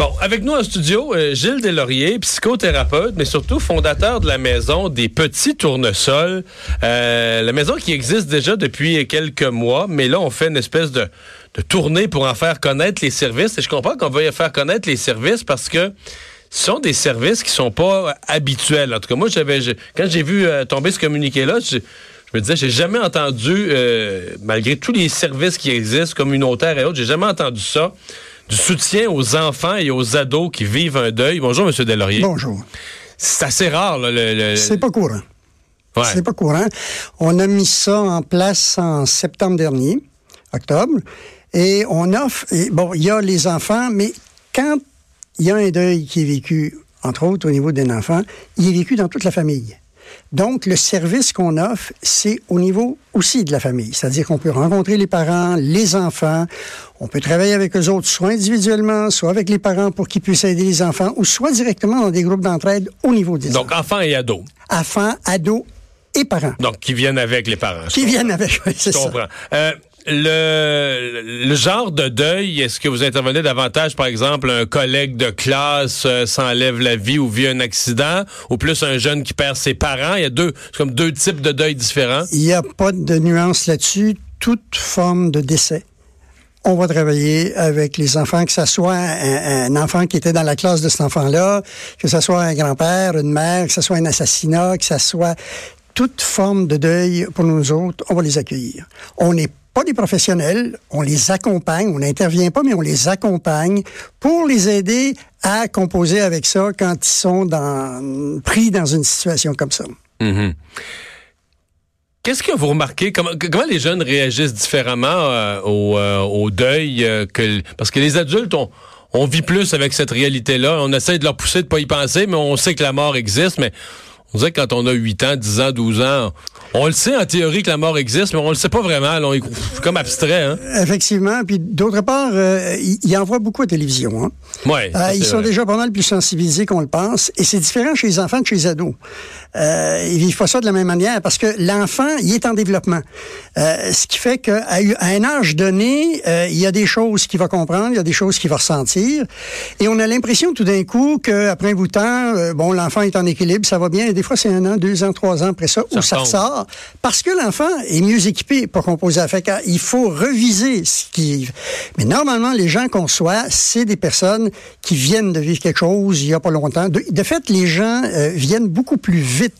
Bon, avec nous en studio, euh, Gilles Deslauriers, psychothérapeute, mais surtout fondateur de la maison des petits tournesols. Euh, la maison qui existe déjà depuis quelques mois, mais là, on fait une espèce de, tournée pour en faire connaître les services. Et je comprends qu'on veut faire connaître les services parce que ce sont des services qui sont pas habituels. En tout cas, moi, j'avais quand j'ai vu euh, tomber ce communiqué-là, je, je me disais, j'ai jamais entendu, euh, malgré tous les services qui existent, communautaires et autres, j'ai jamais entendu ça du soutien aux enfants et aux ados qui vivent un deuil. Bonjour, M. Delaurier. Bonjour. C'est assez rare, là, le, C'est pas courant. Ouais. C'est pas courant. On a mis ça en place en septembre dernier, octobre, et on offre. Et bon, il y a les enfants, mais quand il y a un deuil qui est vécu, entre autres au niveau d'un enfant, il est vécu dans toute la famille. Donc, le service qu'on offre, c'est au niveau aussi de la famille. C'est-à-dire qu'on peut rencontrer les parents, les enfants, on peut travailler avec eux autres, soit individuellement, soit avec les parents pour qu'ils puissent aider les enfants, ou soit directement dans des groupes d'entraide au niveau des Donc, enfants. enfants et ados. Enfants, ados et parents. Donc, qui viennent avec les parents. Qui viennent avec, oui, c'est Je ça. comprends. Euh, le, genre de deuil, est-ce que vous intervenez davantage, par exemple, un collègue de classe euh, s'enlève la vie ou vit un accident, ou plus un jeune qui perd ses parents? Il y a deux, comme deux types de deuil différents. Il n'y a pas de nuance là-dessus. Toute forme de décès. On va travailler avec les enfants, que ce soit un, un enfant qui était dans la classe de cet enfant-là, que ce soit un grand-père, une mère, que ce soit un assassinat, que ce soit toute forme de deuil pour nous autres, on va les accueillir. On n'est des professionnels, on les accompagne, on n'intervient pas, mais on les accompagne pour les aider à composer avec ça quand ils sont pris dans une situation comme ça. Mhm. Qu'est-ce que vous remarquez? Comment, les jeunes réagissent différemment euh, au, euh, au deuil? euh, parce que les adultes, on, on vit plus avec cette réalité-là. On essaie de leur pousser de pas y penser, mais on sait que la mort existe. Mais on dirait que quand on a 8 ans, 10 ans, 12 ans, on le sait en théorie que la mort existe, mais on le sait pas vraiment. là. On est c'est comme abstrait. Hein? Effectivement. Puis d'autre part, euh, ils, en voient beaucoup à la télévision. Hein. Ouais, Euh, ils sont vrai. déjà pas mal plus sensibilisés qu'on le pense. Et c'est différent chez les enfants que chez les ados. Euh, ils vivent pas ça de la même manière parce que l'enfant, il est en développement. Euh, ce qui fait qu'à à un âge donné, euh, il y a des choses qu'il va comprendre, il y a des choses qu'il va ressentir. Et on a l'impression tout d'un coup qu'après un bout de temps, euh, bon, l'enfant est en équilibre, ça va bien. Des fois, c'est un an, deux ans, trois ans après ça, où ça ressort. Parce que l'enfant est mieux équipé pour composer. Fait qu'il faut reviser ce qui... Mais normalement, les gens qu'on soit, c'est des personnes qui viennent de vivre quelque chose il y a pas longtemps. De, de fait, les gens euh, viennent beaucoup plus vite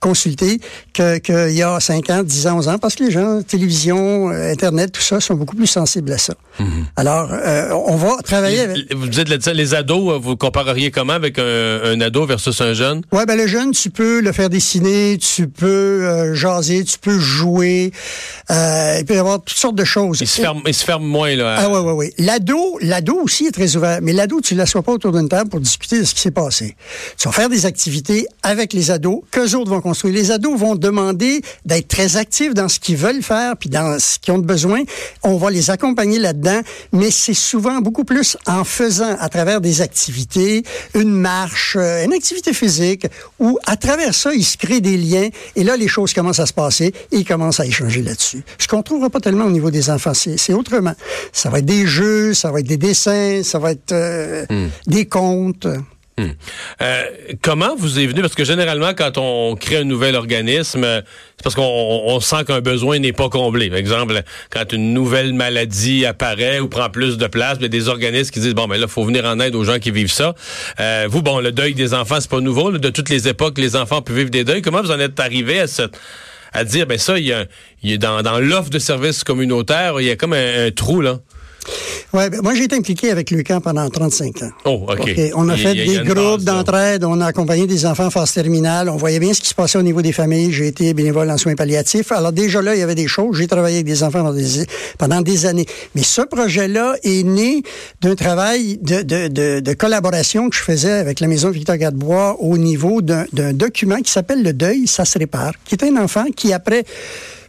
consulter que- qu'il y a 5 ans, 10 ans, 11 ans, parce que les gens, télévision, euh, Internet, tout ça, sont beaucoup plus sensibles à ça. Alors, euh, on va travailler avec... Vous dites les ados, euh, vous compareriez comment avec un, un ado versus un jeune? Ouais, ben le jeune, tu peux le faire dessiner, tu peux euh, jaser, tu peux jouer, euh, il peut y avoir toutes sortes de choses. Il se ferme, il se ferme moins là. Ah ouais, ouais, ouais. L'ado, l'ado aussi est très ouvert, mais l'ado, tu ne l'assois pas autour d'une table pour discuter de ce qui s'est passé. Tu vas faire des activités avec les ados qu'eux autres vont construire. Les ados vont demander d'être très actifs dans ce qu'ils veulent faire, puis dans ce qu'ils ont de besoin. On va les accompagner là-dedans, mais c'est souvent beaucoup plus en faisant à travers des activités, une marche, euh, une activité physique, où à travers ça, ils se créent des liens, et là, les choses commencent à se passer, et ils commencent à échanger là-dessus. Ce qu'on ne trouvera pas tellement au niveau des enfants, c'est autrement. Ça va être des jeux, ça va être des dessins, ça va être euh, des contes. Hmm. Euh, comment vous est venu, parce que généralement, quand on crée un nouvel organisme, euh, c'est parce qu'on on sent qu'un besoin n'est pas comblé. Par exemple, quand une nouvelle maladie apparaît ou prend plus de place, il y a des organismes qui disent, bon, ben là, faut venir en aide aux gens qui vivent ça. Euh, vous, bon, le deuil des enfants, c'est pas nouveau. de toutes les époques, les enfants peuvent vivre des deuils. Comment vous en êtes arrivé à à dire, ben ça, il y a, il dans, l'offre de services communautaires, il y a comme un trou, là? Ouais, ben, moi, j'ai été impliqué avec le camp pendant 35 ans. Oh, OK. OK. On a Il fait il des groupes d'entraide, on a accompagné des enfants en phase terminale, on voyait bien ce qui se passait au niveau des familles. J'ai été bénévole en soins palliatifs. Alors déjà là, il y avait des choses. J'ai travaillé avec des enfants pendant des, pendant des années. Mais ce projet-là est né d'un travail de, de, de, de collaboration que je faisais avec la Maison Victor Gadebois au niveau d'un d'un document qui s'appelle Le Deuil, ça se répare, qui est un enfant qui, après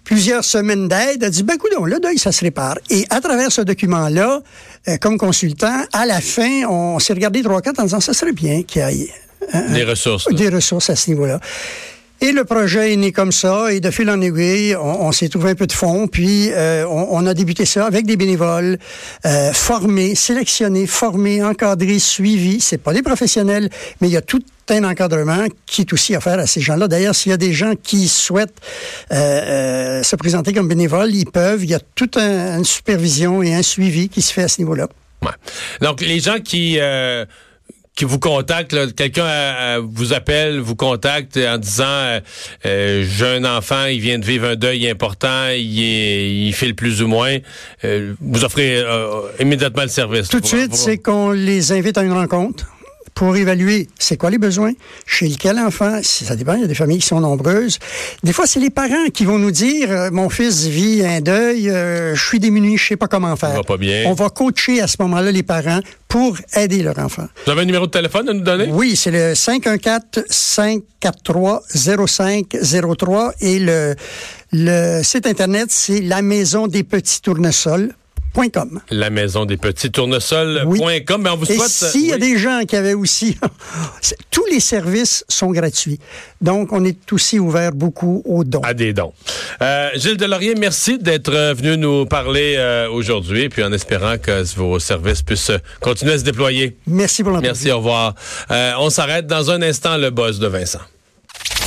plusieurs semaines d'aide, a dit, ben, écoute, le deuil, ça se répare. Et à travers ce document-là, euh, comme consultant, à la fin, on s'est regardé trois, quatre en disant, ça serait bien qu'il y ait un- Des ressources. là. des ressources à ce niveau-là. Et le projet est né comme ça, et de fil en aiguille, on, s'est trouvé un peu de fonds, puis euh, on, a débuté ça avec des bénévoles, euh, formés, sélectionnés, formés, encadrés, suivis. C'est pas des professionnels, mais il y a tout un encadrement qui est aussi offert à ces gens-là. D'ailleurs, s'il y a des gens qui souhaitent euh, euh, se présenter comme bénévoles, ils peuvent. Il y a toute un- une supervision et un suivi qui se fait à ce niveau-là. Ouais. Donc, les gens qui... qui vous contactent, là, quelqu'un euh, euh, vous appelle, vous contacte en disant euh, euh, j'ai un enfant, il vient de vivre un deuil important, il est, il fait le plus ou moins, euh, vous offrez euh, immédiatement le service. Tout de suite, c'est qu'on les invite à une rencontre pour évaluer c'est quoi les besoins, chez lequel enfant, ça dépend, il y a des familles qui sont nombreuses. Des fois, c'est les parents qui vont nous dire euh, mon fils vit un deuil, euh, je suis démuni, je sais pas comment faire. va pas bien. On va coacher à ce moment-là les parents pour aider leur enfant. Vous avez un numéro de téléphone à nous donner? Oui, c'est le 514-543-0503 et le, le site Internet, c'est la maison des petits La maison des petits tournesols.com. Oui. Ben, on vous Et souhaite. s'il y a oui. des gens qui avaient aussi... tous les services sont gratuits. Donc, on est aussi ouvert beaucoup aux dons. À des dons. Euh, Gilles Delaurier, merci d'être euh, venu nous parler euh, aujourd'hui, puis en espérant que vos services puissent continuer à se déployer. Merci pour. Merci, au revoir. Euh, on s'arrête dans un instant, le boss de Vincent.